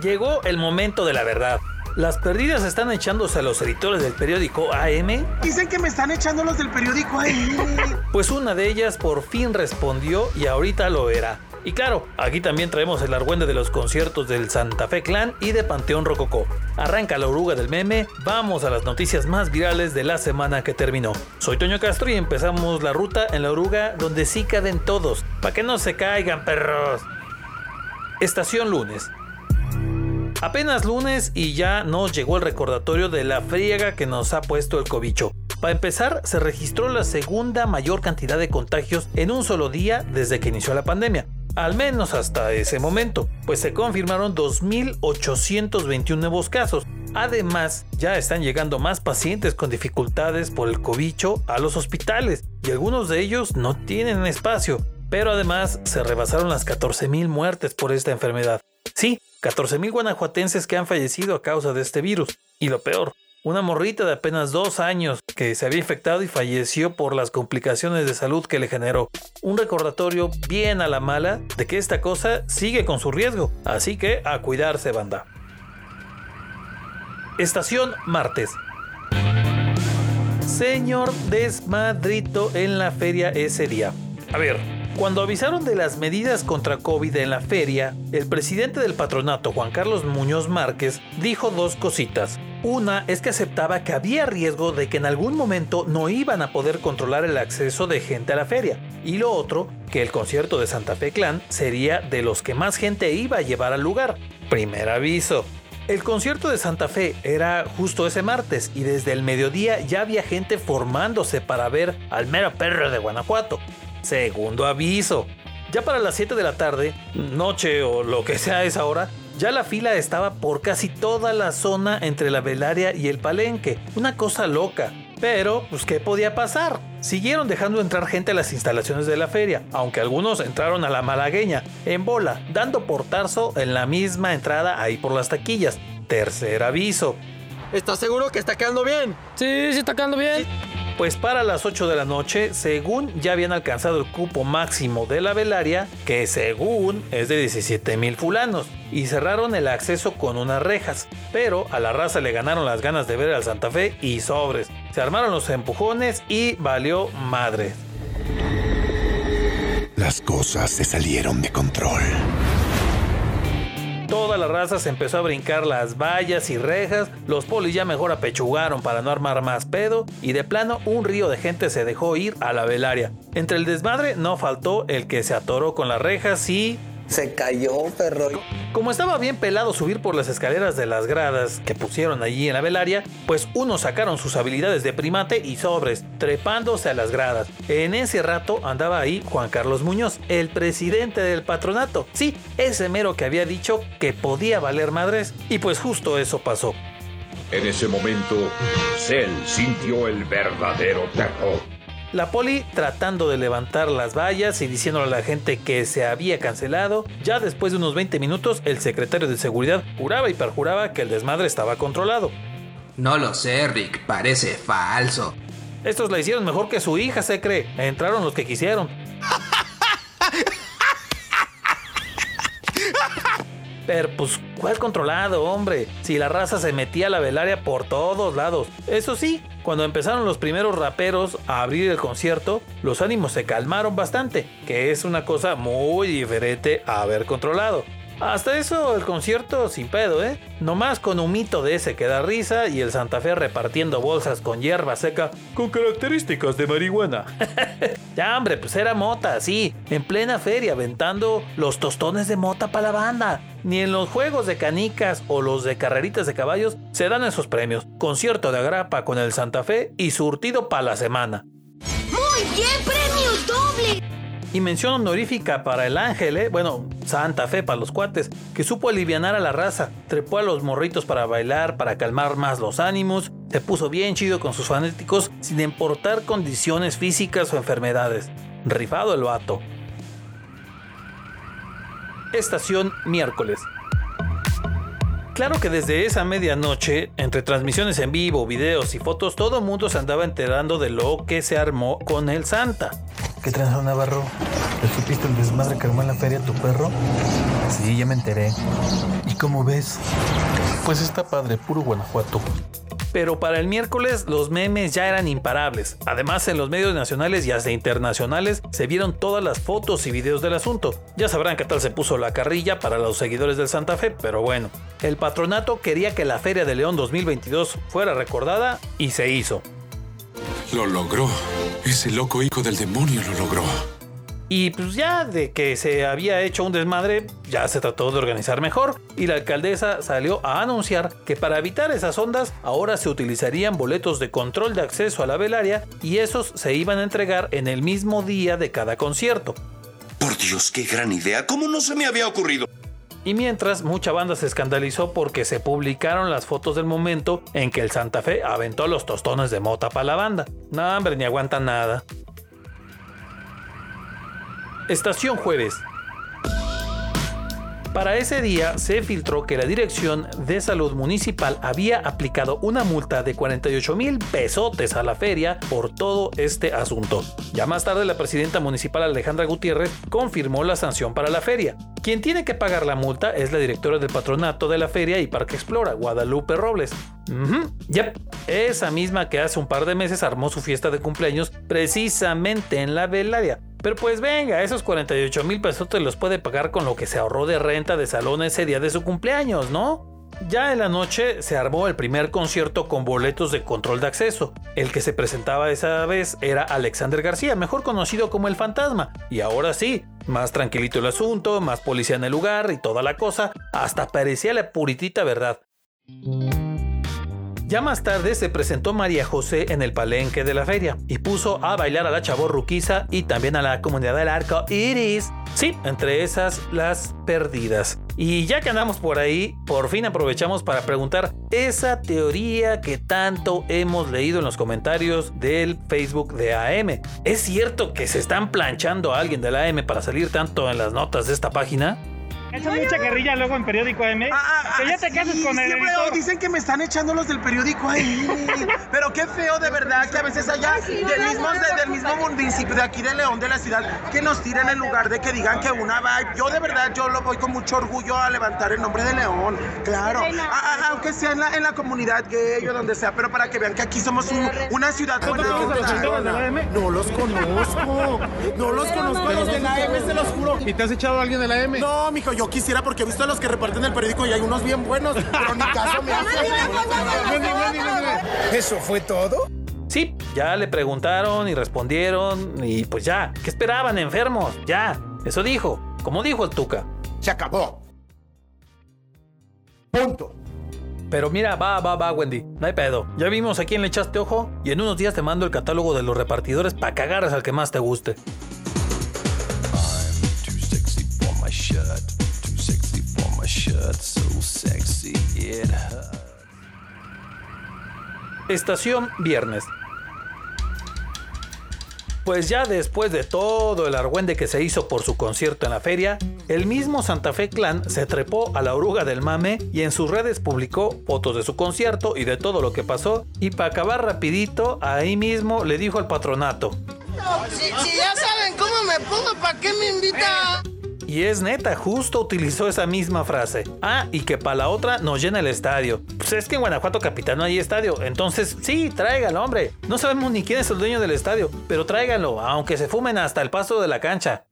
llegó el momento de la verdad. Las perdidas están echándose a los editores del periódico AM. Dicen que me están echando los del periódico AM. Pues una de ellas por fin respondió y ahorita lo verá. Y claro, aquí también traemos el argüende de los conciertos del Santa Fe Clan y de Panteón Rococó. Arranca la oruga del meme, vamos a las noticias más virales de la semana que terminó. Soy Toño Castro y empezamos la ruta en la oruga donde sí caben todos, para que no se caigan perros. Estación lunes. Apenas lunes y ya nos llegó el recordatorio de la friega que nos ha puesto el cobicho. Para empezar, se registró la segunda mayor cantidad de contagios en un solo día desde que inició la pandemia al menos hasta ese momento, pues se confirmaron 2.821 nuevos casos. Además, ya están llegando más pacientes con dificultades por el cobicho a los hospitales y algunos de ellos no tienen espacio, pero además se rebasaron las 14.000 muertes por esta enfermedad. Sí, 14.000 guanajuatenses que han fallecido a causa de este virus. Y lo peor, una morrita de apenas dos años que se había infectado y falleció por las complicaciones de salud que le generó. Un recordatorio bien a la mala de que esta cosa sigue con su riesgo, así que a cuidarse banda. Estación martes. Señor desmadrito en la feria ese día. A ver, cuando avisaron de las medidas contra COVID en la feria, el presidente del patronato, Juan Carlos Muñoz Márquez, dijo dos cositas. Una es que aceptaba que había riesgo de que en algún momento no iban a poder controlar el acceso de gente a la feria. Y lo otro, que el concierto de Santa Fe Clan sería de los que más gente iba a llevar al lugar. Primer aviso. El concierto de Santa Fe era justo ese martes y desde el mediodía ya había gente formándose para ver al mero perro de Guanajuato. Segundo aviso. Ya para las 7 de la tarde, noche o lo que sea esa hora, ya la fila estaba por casi toda la zona entre la velaria y el palenque. Una cosa loca. Pero, pues, ¿qué podía pasar? Siguieron dejando entrar gente a las instalaciones de la feria, aunque algunos entraron a la malagueña, en bola, dando portazo en la misma entrada ahí por las taquillas. Tercer aviso. ¿Estás seguro que está quedando bien? Sí, sí está quedando bien. Pues para las 8 de la noche, según ya habían alcanzado el cupo máximo de la velaria, que según es de 17 mil fulanos, y cerraron el acceso con unas rejas. Pero a la raza le ganaron las ganas de ver al Santa Fe y sobres. Se armaron los empujones y valió madre. Las cosas se salieron de control. Toda la raza se empezó a brincar las vallas y rejas, los polis ya mejor apechugaron para no armar más pedo y de plano un río de gente se dejó ir a la velaria. Entre el desmadre no faltó el que se atoró con las rejas y se cayó, perro. Como estaba bien pelado subir por las escaleras de las gradas que pusieron allí en la velaria, pues unos sacaron sus habilidades de primate y sobres, trepándose a las gradas. En ese rato andaba ahí Juan Carlos Muñoz, el presidente del patronato. Sí, ese mero que había dicho que podía valer madres. Y pues justo eso pasó. En ese momento, Cell sintió el verdadero terror. La poli tratando de levantar las vallas y diciéndole a la gente que se había cancelado. Ya después de unos 20 minutos, el secretario de seguridad juraba y perjuraba que el desmadre estaba controlado. No lo sé, Rick, parece falso. Estos la hicieron mejor que su hija, se cree. Entraron los que quisieron. Pero pues, ¿cuál controlado, hombre? Si la raza se metía a la velaria por todos lados. Eso sí, cuando empezaron los primeros raperos a abrir el concierto, los ánimos se calmaron bastante, que es una cosa muy diferente a haber controlado. Hasta eso el concierto sin pedo, ¿eh? Nomás con un mito de ese que da risa y el Santa Fe repartiendo bolsas con hierba seca con características de marihuana. ya, hombre, pues era mota, sí, en plena feria, aventando los tostones de mota para la banda. Ni en los juegos de canicas o los de carreritas de caballos se dan esos premios. Concierto de agrapa con el Santa Fe y surtido para la semana. ¡Muy bien, premio! Y mención honorífica para el ángel, ¿eh? bueno, Santa Fe para los cuates, que supo aliviar a la raza, trepó a los morritos para bailar, para calmar más los ánimos, se puso bien chido con sus fanáticos sin importar condiciones físicas o enfermedades. Rifado el vato. Estación miércoles. Claro que desde esa medianoche, entre transmisiones en vivo, videos y fotos, todo el mundo se andaba enterando de lo que se armó con el Santa. ¿Qué tranza Navarro? ¿Le supiste el desmadre que armó en la feria tu perro? Sí, ya me enteré. ¿Y cómo ves? Pues está padre, puro Guanajuato. Pero para el miércoles los memes ya eran imparables. Además en los medios nacionales y hasta internacionales se vieron todas las fotos y videos del asunto. Ya sabrán qué tal se puso la carrilla para los seguidores del Santa Fe, pero bueno. El patronato quería que la Feria de León 2022 fuera recordada y se hizo. Lo logró. Ese loco hijo del demonio lo logró. Y pues ya de que se había hecho un desmadre, ya se trató de organizar mejor y la alcaldesa salió a anunciar que para evitar esas ondas ahora se utilizarían boletos de control de acceso a la velaria y esos se iban a entregar en el mismo día de cada concierto. Por Dios, qué gran idea. ¿Cómo no se me había ocurrido? Y mientras, mucha banda se escandalizó porque se publicaron las fotos del momento en que el Santa Fe aventó los tostones de mota para la banda. No, hombre, ni aguanta nada. Estación Jueves. Para ese día se filtró que la Dirección de Salud Municipal había aplicado una multa de 48 mil pesotes a la feria por todo este asunto. Ya más tarde la presidenta municipal Alejandra Gutiérrez confirmó la sanción para la feria. Quien tiene que pagar la multa es la directora del patronato de la feria y Parque Explora, Guadalupe Robles. Yep, esa misma que hace un par de meses armó su fiesta de cumpleaños precisamente en la velaria. Pero pues venga, esos 48 mil pesos te los puede pagar con lo que se ahorró de renta de salón ese día de su cumpleaños, ¿no? Ya en la noche se armó el primer concierto con boletos de control de acceso. El que se presentaba esa vez era Alexander García, mejor conocido como el fantasma. Y ahora sí, más tranquilito el asunto, más policía en el lugar y toda la cosa, hasta parecía la puritita verdad. Ya más tarde se presentó María José en el palenque de la feria y puso a bailar a la chavorruquiza y también a la comunidad del arco iris. Sí, entre esas las perdidas. Y ya que andamos por ahí, por fin aprovechamos para preguntar esa teoría que tanto hemos leído en los comentarios del Facebook de AM. ¿Es cierto que se están planchando a alguien de la AM para salir tanto en las notas de esta página? Echan mucha carrilla luego en periódico M. Ah, ah, que ya te sí, cases con el siempre editor. Dicen que me están echando los del periódico ahí. Pero qué feo de verdad que a veces allá del mismo, de- del mismo municipio de aquí de León, de la ciudad, que nos tiren en lugar de que digan que una va. Yo de verdad, yo lo voy con mucho orgullo a levantar el nombre de León. Claro. Ah, ah, aunque sea en la, en la comunidad gay o donde sea, pero para que vean que aquí somos un- una ciudad ¿Tú buena. conoces a los editores de la AM? No los conozco. No los conozco a los de la AM, se los juro. ¿Y te has echado a alguien de la M? No, mijo, yo quisiera porque he visto a los que reparten el periódico y hay unos bien buenos, pero ni caso me hacen. ¿Eso fue todo? Sí, ya le preguntaron y respondieron y pues ya, ¿qué esperaban enfermos? Ya, eso dijo, como dijo el Tuca. Se acabó. Punto. Pero mira, va, va, va, Wendy, no hay pedo. Ya vimos a quién le echaste ojo y en unos días te mando el catálogo de los repartidores para que agarres al que más te guste. Estación Viernes. Pues ya después de todo el argüende que se hizo por su concierto en la feria, el mismo Santa Fe Clan se trepó a la oruga del mame y en sus redes publicó fotos de su concierto y de todo lo que pasó y para acabar rapidito ahí mismo le dijo al patronato. Si, si ya saben cómo me pongo, ¿para qué me invita? Y es neta, justo utilizó esa misma frase. Ah, y que para la otra nos llena el estadio. Pues es que en Guanajuato Capital no hay estadio. Entonces, sí, tráigalo, hombre. No sabemos ni quién es el dueño del estadio, pero tráiganlo, aunque se fumen hasta el paso de la cancha.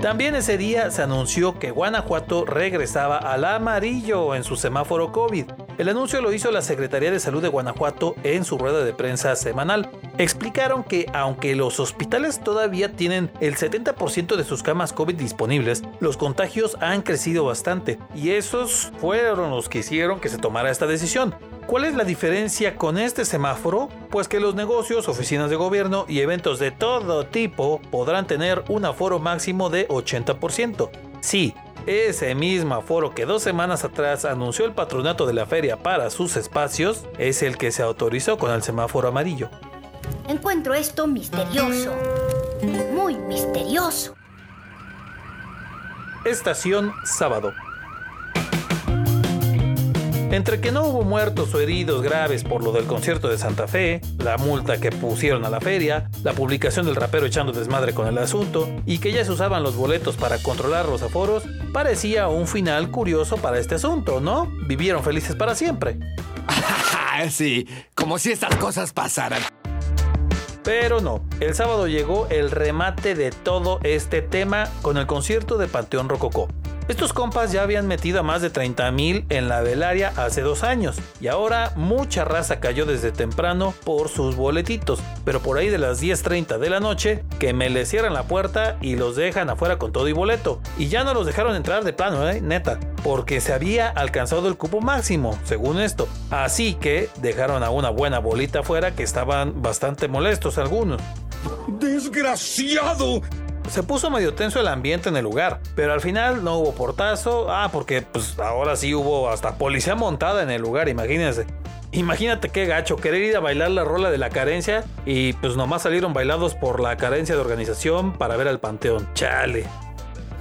También ese día se anunció que Guanajuato regresaba al amarillo en su semáforo COVID. El anuncio lo hizo la Secretaría de Salud de Guanajuato en su rueda de prensa semanal. Explicaron que aunque los hospitales todavía tienen el 70% de sus camas COVID disponibles, los contagios han crecido bastante y esos fueron los que hicieron que se tomara esta decisión. ¿Cuál es la diferencia con este semáforo? Pues que los negocios, oficinas de gobierno y eventos de todo tipo podrán tener un aforo máximo de 80%. Sí, ese mismo aforo que dos semanas atrás anunció el patronato de la feria para sus espacios es el que se autorizó con el semáforo amarillo. Encuentro esto misterioso. Muy misterioso. Estación sábado. Entre que no hubo muertos o heridos graves por lo del concierto de Santa Fe, la multa que pusieron a la feria, la publicación del rapero echando desmadre con el asunto y que ya se usaban los boletos para controlar los aforos, parecía un final curioso para este asunto, ¿no? Vivieron felices para siempre. sí, como si estas cosas pasaran. Pero no, el sábado llegó el remate de todo este tema con el concierto de Panteón Rococó. Estos compas ya habían metido a más de 30 mil en la velaria hace dos años y ahora mucha raza cayó desde temprano por sus boletitos, pero por ahí de las 10.30 de la noche que me le cierran la puerta y los dejan afuera con todo y boleto. Y ya no los dejaron entrar de plano, ¿eh? neta, porque se había alcanzado el cupo máximo, según esto. Así que dejaron a una buena bolita afuera que estaban bastante molestos algunos. ¡Desgraciado! Se puso medio tenso el ambiente en el lugar, pero al final no hubo portazo. Ah, porque pues ahora sí hubo hasta policía montada en el lugar, imagínense. Imagínate qué gacho, querer ir a bailar la rola de la carencia y pues nomás salieron bailados por la carencia de organización para ver al panteón. Chale.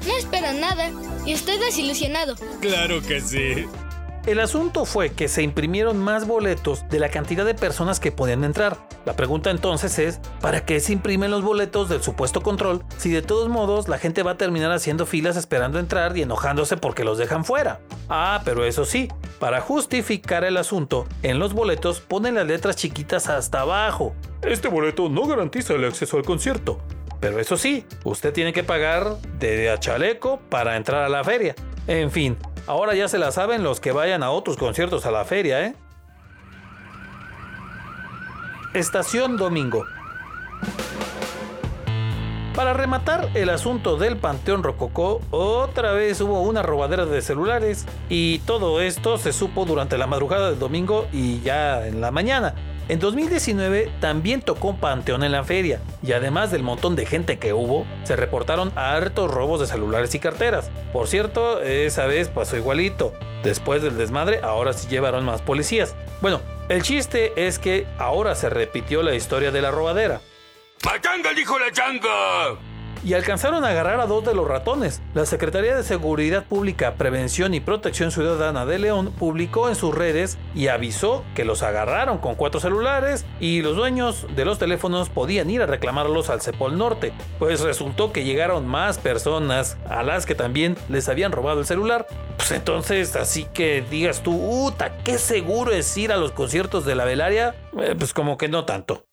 No esperan nada y estoy desilusionado. Claro que sí. El asunto fue que se imprimieron más boletos de la cantidad de personas que podían entrar. La pregunta entonces es, ¿para qué se imprimen los boletos del supuesto control si de todos modos la gente va a terminar haciendo filas esperando entrar y enojándose porque los dejan fuera? Ah, pero eso sí, para justificar el asunto, en los boletos ponen las letras chiquitas hasta abajo. Este boleto no garantiza el acceso al concierto. Pero eso sí, usted tiene que pagar de a chaleco para entrar a la feria. En fin, Ahora ya se la saben los que vayan a otros conciertos a la feria, ¿eh? Estación Domingo. Para rematar el asunto del Panteón Rococó, otra vez hubo una robadera de celulares y todo esto se supo durante la madrugada del domingo y ya en la mañana. En 2019 también tocó Panteón en la feria y además del montón de gente que hubo, se reportaron hartos robos de celulares y carteras. Por cierto, esa vez pasó igualito. Después del desmadre, ahora sí llevaron más policías. Bueno, el chiste es que ahora se repitió la historia de la robadera. ¡Pachanga, dijo la changa! Y alcanzaron a agarrar a dos de los ratones. La Secretaría de Seguridad Pública, Prevención y Protección Ciudadana de León publicó en sus redes y avisó que los agarraron con cuatro celulares y los dueños de los teléfonos podían ir a reclamarlos al Cepol Norte. Pues resultó que llegaron más personas a las que también les habían robado el celular. Pues entonces, así que digas tú, ¡uta! ¿Qué seguro es ir a los conciertos de la velaria? Eh, pues como que no tanto.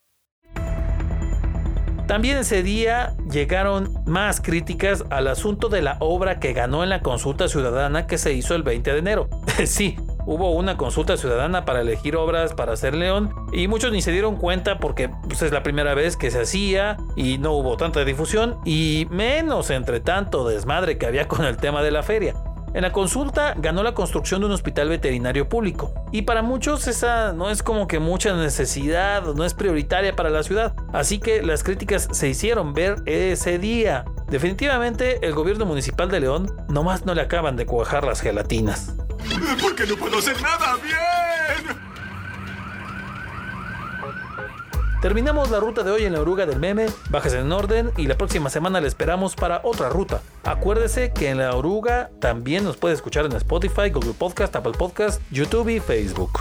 También ese día llegaron más críticas al asunto de la obra que ganó en la consulta ciudadana que se hizo el 20 de enero. sí, hubo una consulta ciudadana para elegir obras para hacer León y muchos ni se dieron cuenta porque pues, es la primera vez que se hacía y no hubo tanta difusión y menos entre tanto desmadre que había con el tema de la feria. En la consulta ganó la construcción de un hospital veterinario público y para muchos esa no es como que mucha necesidad, no es prioritaria para la ciudad, así que las críticas se hicieron ver ese día. Definitivamente el gobierno municipal de León nomás no le acaban de cuajar las gelatinas. Porque no puedo hacer nada bien. Terminamos la ruta de hoy en la oruga del meme, bájese en orden y la próxima semana le esperamos para otra ruta. Acuérdese que en la oruga también nos puede escuchar en Spotify, Google Podcast, Apple Podcast, YouTube y Facebook.